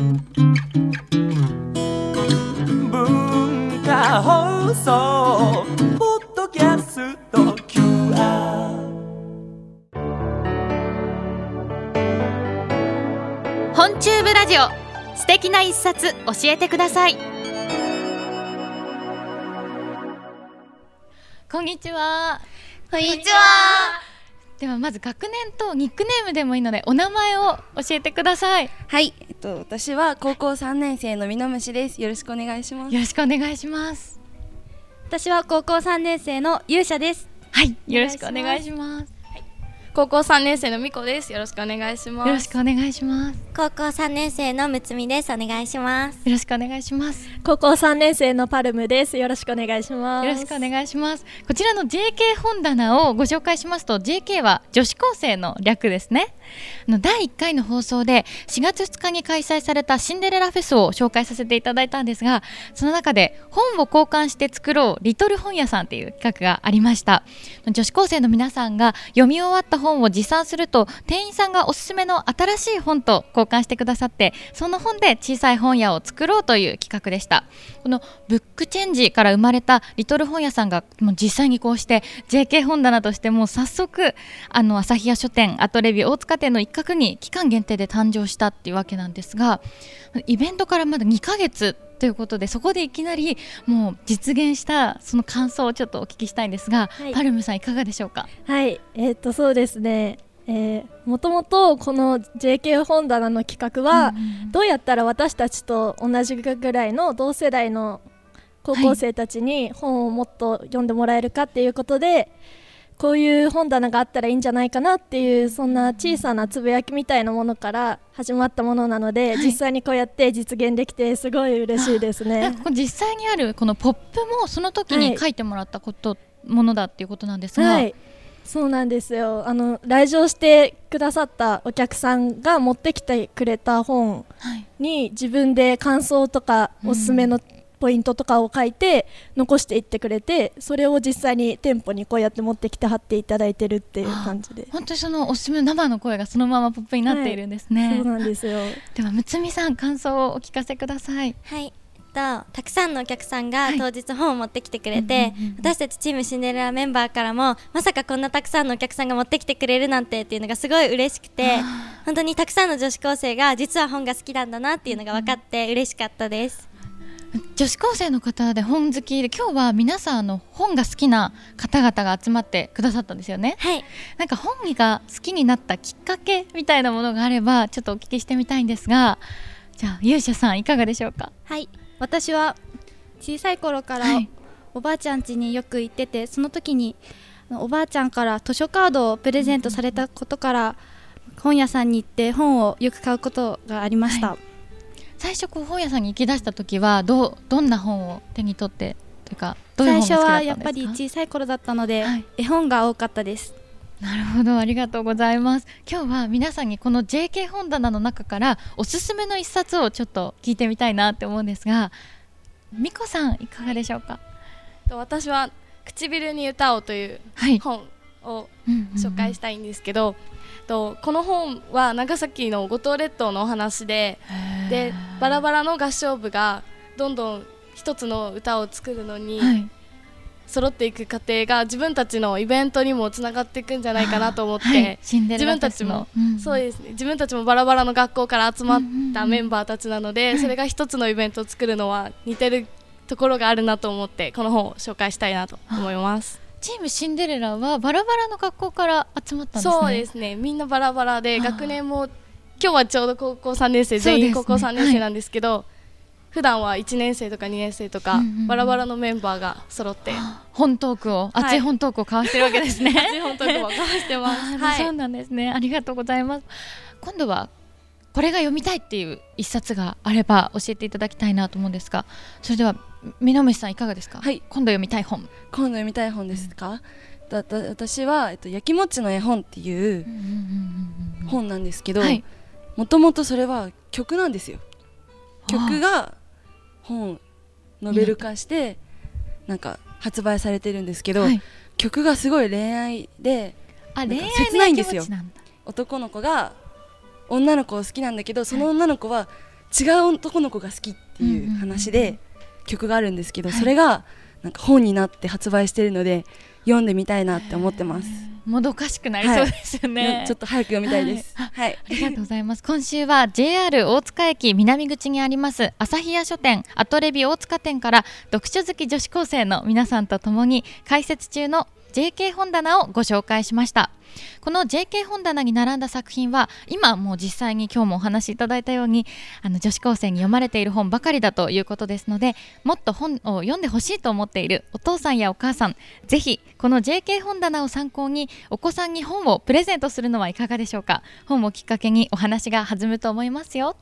文化放送ポッドキャスト QR 本チューブラジオ素敵な一冊教えてください。こんにちは。こんにちは。ではまず学年とニックネームでもいいのでお名前を教えてください。よはい、と私は高校3年生のみのむしです。よろしくお願いします。ろしくお願いします私は高校3年生の勇者ですはいよろしくお願いします高校3年生のみこです。よろしくお願いします。よろしくお願いします高校3年生のむつみですお願いしますよろしくお願いします高校3年生のパルムです。よろしくお願いします。よろしくお願いします。こちらの JK 本棚をご紹介しますと JK は女子高生の略ですね。あの第1回の放送で4月2日に開催されたシンデレラフェスを紹介させていただいたんですがその中で本を交換して作ろうリトル本屋さんっていう企画がありました女子高生の皆さんが読み終わった本を持参すると店員さんがおすすめの新しい本と交換してくださってその本で小さい本屋を作ろうという企画でした。このブックチェンジから生まれたリトル本屋さんがもう実際にこうして JK 本棚としてもう早速あの朝日屋書店アトレビ大塚店の一角に期間限定で誕生したっていうわけなんですがイベントからまだ2ヶ月ということでそこでいきなりもう実現したその感想をちょっとお聞きしたいんですが、はい。パルムさんいかがでしょうか？はい、えっ、とそうですね。えー、もともとこの JK 本棚の企画は、どうやったら私たちと同じぐらいの同世代の高校生たちに本をもっと読んでもらえるかっていうことで、こういう本棚があったらいいんじゃないかなっていうそんな小さなつぶやきみたいなものから始まったものなので、実際にこうやって実現できてすごい嬉しいですね。実際にあるこのポップもその時に書いてもらったこと、ものだっていうことなんですが、はい、そうなんですよ。あの来場してくださったお客さんが持ってきてくれた本はい。に自分で感想とかおすすめのポイントとかを書いて残していってくれてそれを実際に店舗にこうやって持ってきて貼っていただいてるっていう感じで。本当にそのおすすめの生の声がそのままポップになっているんですね、そうなんですよ。ではむつみさん感想をお聞かせくださいはいとたくさんのお客さんがはい当日本を持ってきてくれて、私たちチームシンデレラメンバーからもまさかこんなたくさんのお客さんが持ってきてくれるなんてっていうのがすごい嬉しくて本当にたくさんの女子高生が実は本が好きなんだなっていうのが分かって嬉しかったです。女子高生の方で本好きで今日は皆さんあの本が好きな方々が集まってくださったんですよね。はい。なんか本が好きになったきっかけみたいなものがあればちょっとお聞きしてみたいんですがじゃあ勇者さんいかがでしょうか？はい。私は小さい頃からはい。おばあちゃん家によく行っててその時におばあちゃんから図書カードをプレゼントされたことから本屋さんに行って本をよく買うことがありました、は最初こう本屋さんに行き出した時はどうどんな本を手に取ってというかどういう最初はやっぱり小さい頃だったので、はい。絵本が多かったです。なるほどありがとうございます。今日は皆さんにこの JK 本棚の中からおすすめの一冊をちょっと聞いてみたいなって思うんですがみこさんいかがでしょうか？と私は「唇に歌を」というはい。本を紹介したいんですけど、とこの本は長崎の五島列島のお話ででバラバラの合唱部がどんどん一つの歌を作るのにはい。揃っていく過程が自分たちのイベントにもつながっていくんじゃないかなと思って、自ラ分たちも、そうですね。自分たちもバラバラの学校から集まったメンバーたちなので、それが一つのイベントを作るのは似てるところがあるなと思ってこの本を紹介したいなと思います。チームシンデレラはバラバラの学校から集まったんですね。そうですね。みんなバラバラで学年も今日はちょうど高校3年生ね。全員高校3年生なんですけど普段は1年生とか2年生とか、うんうんうん。バラバラのメンバーが揃って本トークをはい。熱い本トークを交わしてるわけですね、熱い本当に交わしてます。そうなんですね。ありがとうございます。今度はこれが読みたいっていう一冊があれば教えていただきたいなと思うんですがそれではみのむしさんいかがですか？はい。今度読みたい本。今度読みたい本ですか、だだ私は、えっと、焼きもちの絵本っていう本なんですけどはいもともとそれは曲なんですよ。曲が本ノベル化してなんか発売されてるんですけど、はい。曲がすごい恋愛で切ないんですよ。男の子が女の子を好きなんだけどその女の子は違う男の子が好きっていう話で曲があるんですけど、はい。それがなんか本になって発売してるので読んでみたいなって思ってます。もどかしくなりそうですよね、ね ちょっと早く読みたいです。はい。ありがとうございます。今週は JR 大塚駅南口にあります朝日屋書店アトレビ大塚店から読書好き女子高生の皆さんと共に解説中の JK 本棚をご紹介しました。この JK 本棚に並んだ作品は今もう実際に今日もお話しいただいたようにあの女子高生に読まれている本ばかりだということですのでもっと本を読んでほしいと思っているお父さんやお母さんぜひこの JK 本棚を参考にお子さんに本をプレゼントするのはいかがでしょうか？本をきっかけにお話が弾むと思いますよ